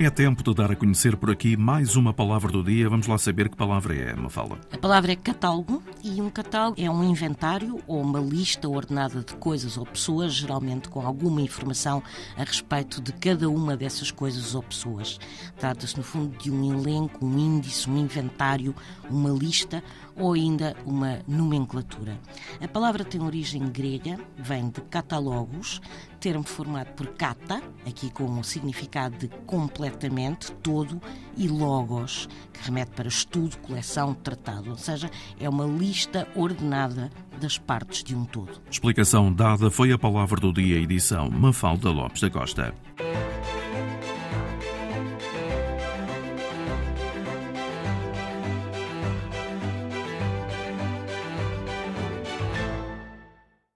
É tempo de dar a conhecer por aqui mais uma palavra do dia. Vamos lá saber que palavra é, Mafala. A palavra é catálogo e um catálogo é um inventário ou uma lista ordenada de coisas ou pessoas, geralmente com alguma informação a respeito de cada uma dessas coisas ou pessoas. Trata-se, no fundo, de um elenco, um índice, um inventário, uma lista ou ainda uma nomenclatura. A palavra tem origem grega, vem de catalogos, termo formado por kata, aqui com o significado de completamente, todo, e logos, que remete para estudo, coleção, tratado, ou seja, é uma lista ordenada das partes de um todo. Explicação dada foi a palavra do dia edição Mafalda Lopes da Costa.